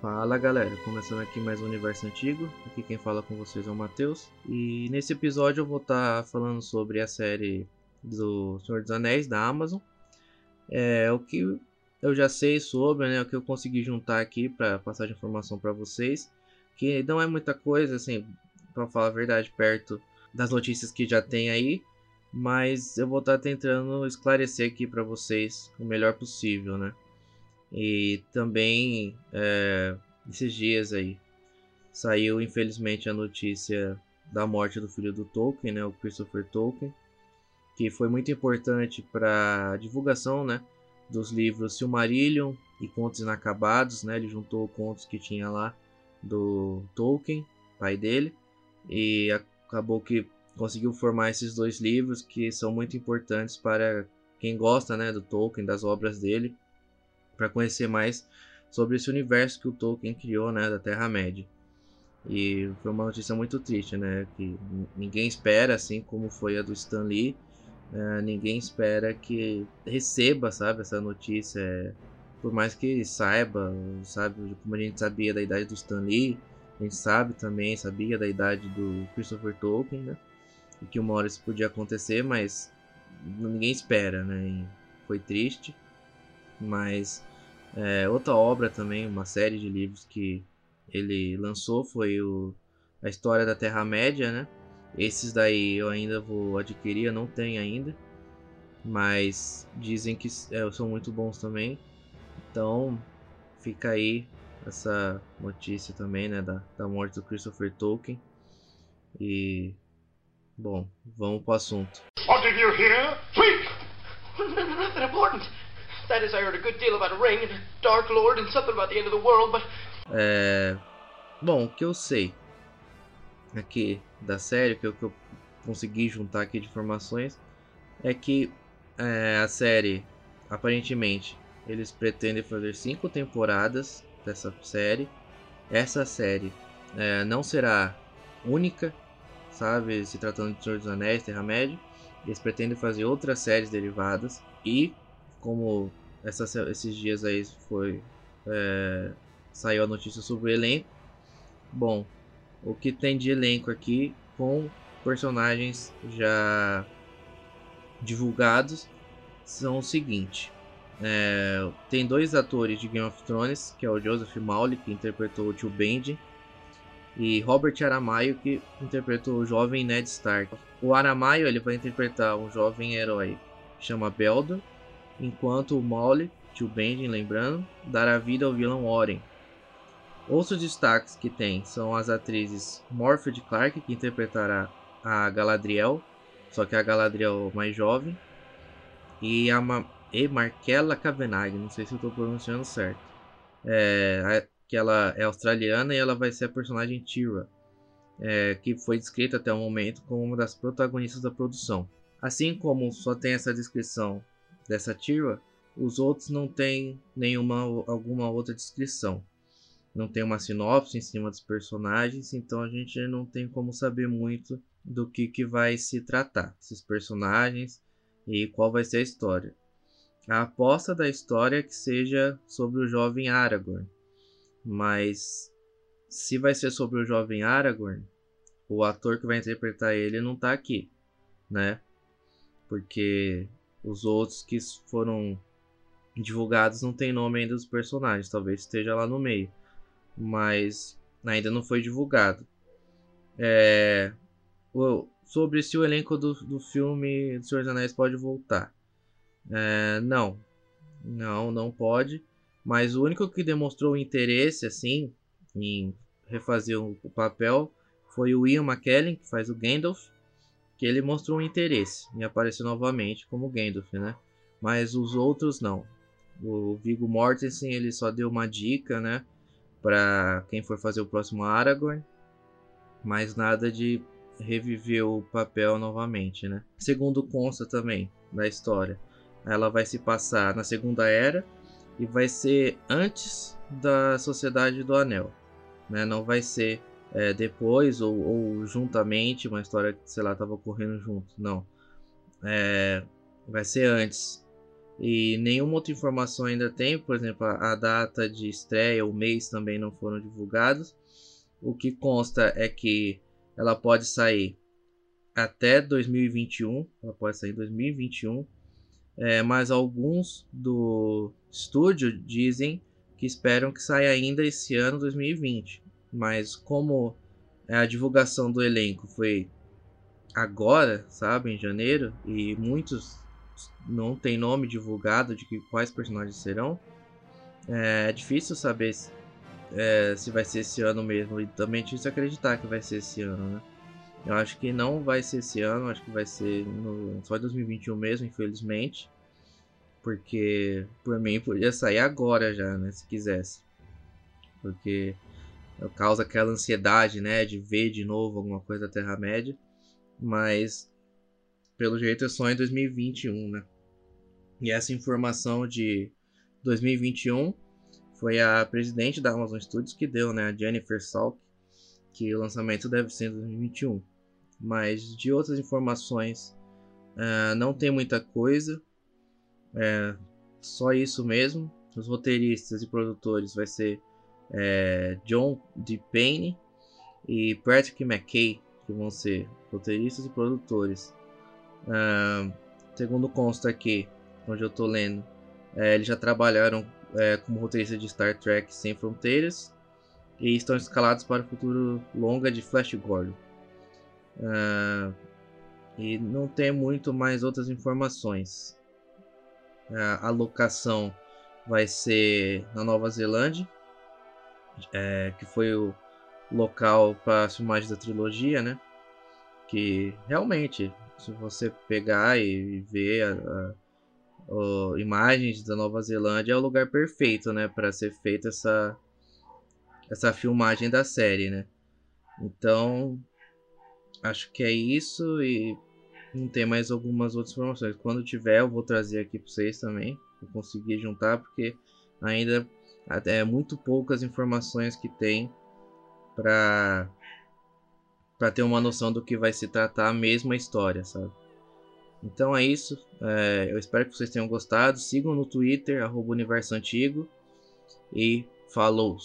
Fala galera, começando aqui mais um Universo Antigo, aqui quem fala com vocês é o Matheus e nesse episódio eu vou estar tá falando sobre a série do Senhor dos Anéis da Amazon. É o que eu já sei sobre, né, o que eu consegui juntar aqui para passar de informação para vocês, que não é muita coisa assim, para falar a verdade, perto das notícias que já tem aí, mas eu vou estar tá tentando esclarecer aqui para vocês o melhor possível, né? E também é, esses dias aí saiu infelizmente a notícia da morte do filho do Tolkien, né, o Christopher Tolkien, que foi muito importante para a divulgação, né, dos livros Silmarillion e Contos Inacabados, né? Ele juntou contos que tinha lá do Tolkien, pai dele, e acabou que conseguiu formar esses dois livros que são muito importantes para quem gosta, né, do Tolkien, das obras dele para conhecer mais sobre esse universo que o Tolkien criou, né, da Terra-média. E foi uma notícia muito triste, né, que ninguém espera, assim como foi a do Stan Lee, né, ninguém espera que receba, sabe, essa notícia, é, por mais que saiba, sabe, como a gente sabia da idade do Stan Lee, a gente sabe também, sabia da idade do Christopher Tolkien, né, e que uma hora isso podia acontecer, mas ninguém espera, né, e foi triste, mas é, outra obra também, uma série de livros que ele lançou foi o A História da Terra-média, né? Esses daí eu ainda vou adquirir, eu não tenho ainda. Mas dizem que é, são muito bons também. Então fica aí essa notícia também, né? Da, da morte do Christopher Tolkien. E. Bom, vamos pro assunto. What did you hear? Speak! Nothing important. That is, I heard a good deal about a ring and Dark Lord and something about the end of the world, but. É. Bom, o que eu sei aqui da série, que eu, que eu consegui juntar aqui de informações, é que é, a série, aparentemente, eles pretendem fazer cinco temporadas dessa série. Essa série é, não será única, sabe? Se tratando de Senhor dos Anéis, Terra-média. Eles pretendem fazer outras séries derivadas e, como essa, esses dias aí foi é, saiu a notícia sobre o elenco. Bom, o que tem de elenco aqui com personagens já divulgados são o seguinte. É, tem dois atores de Game of Thrones, que é o Joseph Mawley, que interpretou o tio Benji, e Robert Aramayo, que interpretou o jovem Ned Stark. O Aramayo ele vai interpretar um jovem herói chama Beldor, enquanto o Molly, tio Benjen, lembrando, dará vida ao vilão Oren. Outros destaques que tem são as atrizes Morphed Clark, que interpretará a Galadriel, só que a Galadriel mais jovem, e a Ma e Markella Kavanagh, não sei se eu estou pronunciando certo. É, que ela é australiana e ela vai ser a personagem Tira, é, que foi descrita até o momento como uma das protagonistas da produção. Assim como só tem essa descrição dessa Tira, os outros não tem nenhuma alguma outra descrição. Não tem uma sinopse em cima dos personagens, então a gente não tem como saber muito do que, que vai se tratar, esses personagens e qual vai ser a história. A aposta da história é que seja sobre o jovem Aragorn, mas se vai ser sobre o jovem Aragorn, o ator que vai interpretar ele não está aqui, né? Porque os outros que foram divulgados não tem nome ainda dos personagens, talvez esteja lá no meio, mas ainda não foi divulgado. É, sobre se o elenco do, do filme do Senhor dos Anéis pode voltar. É, não, não, não pode. Mas o único que demonstrou interesse assim em refazer o, papel foi o Ian McKellen, que faz o Gandalf, que ele mostrou um interesse em aparecer novamente como Gandalf, né? Mas os outros não. O Viggo Mortensen ele só deu uma dica, né, para quem for fazer o próximo Aragorn, mas nada de reviver o papel novamente, né? Segundo consta também da história, ela vai se passar na Segunda Era e vai ser antes da Sociedade do Anel, né? Não vai ser é, depois ou, ou, juntamente, uma história que, sei lá, estava ocorrendo junto. Não. É, vai ser antes. E nenhuma outra informação ainda tem, por exemplo, a, a data de estreia, o mês também não foram divulgados. O que consta é que ela pode sair até 2021, ela pode sair em 2021, é, mas alguns do estúdio dizem que esperam que saia ainda esse ano 2020. Mas como a divulgação do elenco foi agora, sabe, em janeiro, e muitos não tem nome divulgado de que, quais personagens serão, é difícil saber se, é, se vai ser esse ano mesmo. E também é difícil acreditar que vai ser esse ano, né? Eu acho que não vai ser esse ano, acho que vai ser no, só em 2021 mesmo, infelizmente. Porque por mim podia sair agora já, né? Se quisesse. Porque causa aquela ansiedade, né? De ver de novo alguma coisa da Terra-média. Mas pelo jeito é só em 2021, né? E essa informação de 2021 foi a presidente da Amazon Studios que deu, né? A Jennifer Salk, que o lançamento deve ser em 2021. Mas de outras informações, uh, não tem muita coisa. É só isso mesmo. Os roteiristas e produtores vai ser é, John DePayne e Patrick McKay, que vão ser roteiristas e produtores. Uh, segundo consta aqui, onde eu estou lendo, é, eles já trabalharam é, como roteiristas de Star Trek Sem Fronteiras e estão escalados para o futuro longa de Flash Gordon. Uh, e não tem muito mais outras informações. Uh, a locação vai ser na Nova Zelândia, é, que foi o local para as filmagens da trilogia, né? Que realmente, se você pegar e ver a, a, a, imagens da Nova Zelândia, é o lugar perfeito, né? Para ser feita essa, essa filmagem da série, né? Então, acho que é isso e não tem mais algumas outras informações. Quando tiver, eu vou trazer aqui para vocês também. Vou conseguir juntar porque ainda é muito poucas informações que tem para para ter uma noção do que vai se tratar a mesma história, sabe? Então é isso. É, eu espero que vocês tenham gostado. Sigam no Twitter, arroba Universo Antigo. E falou!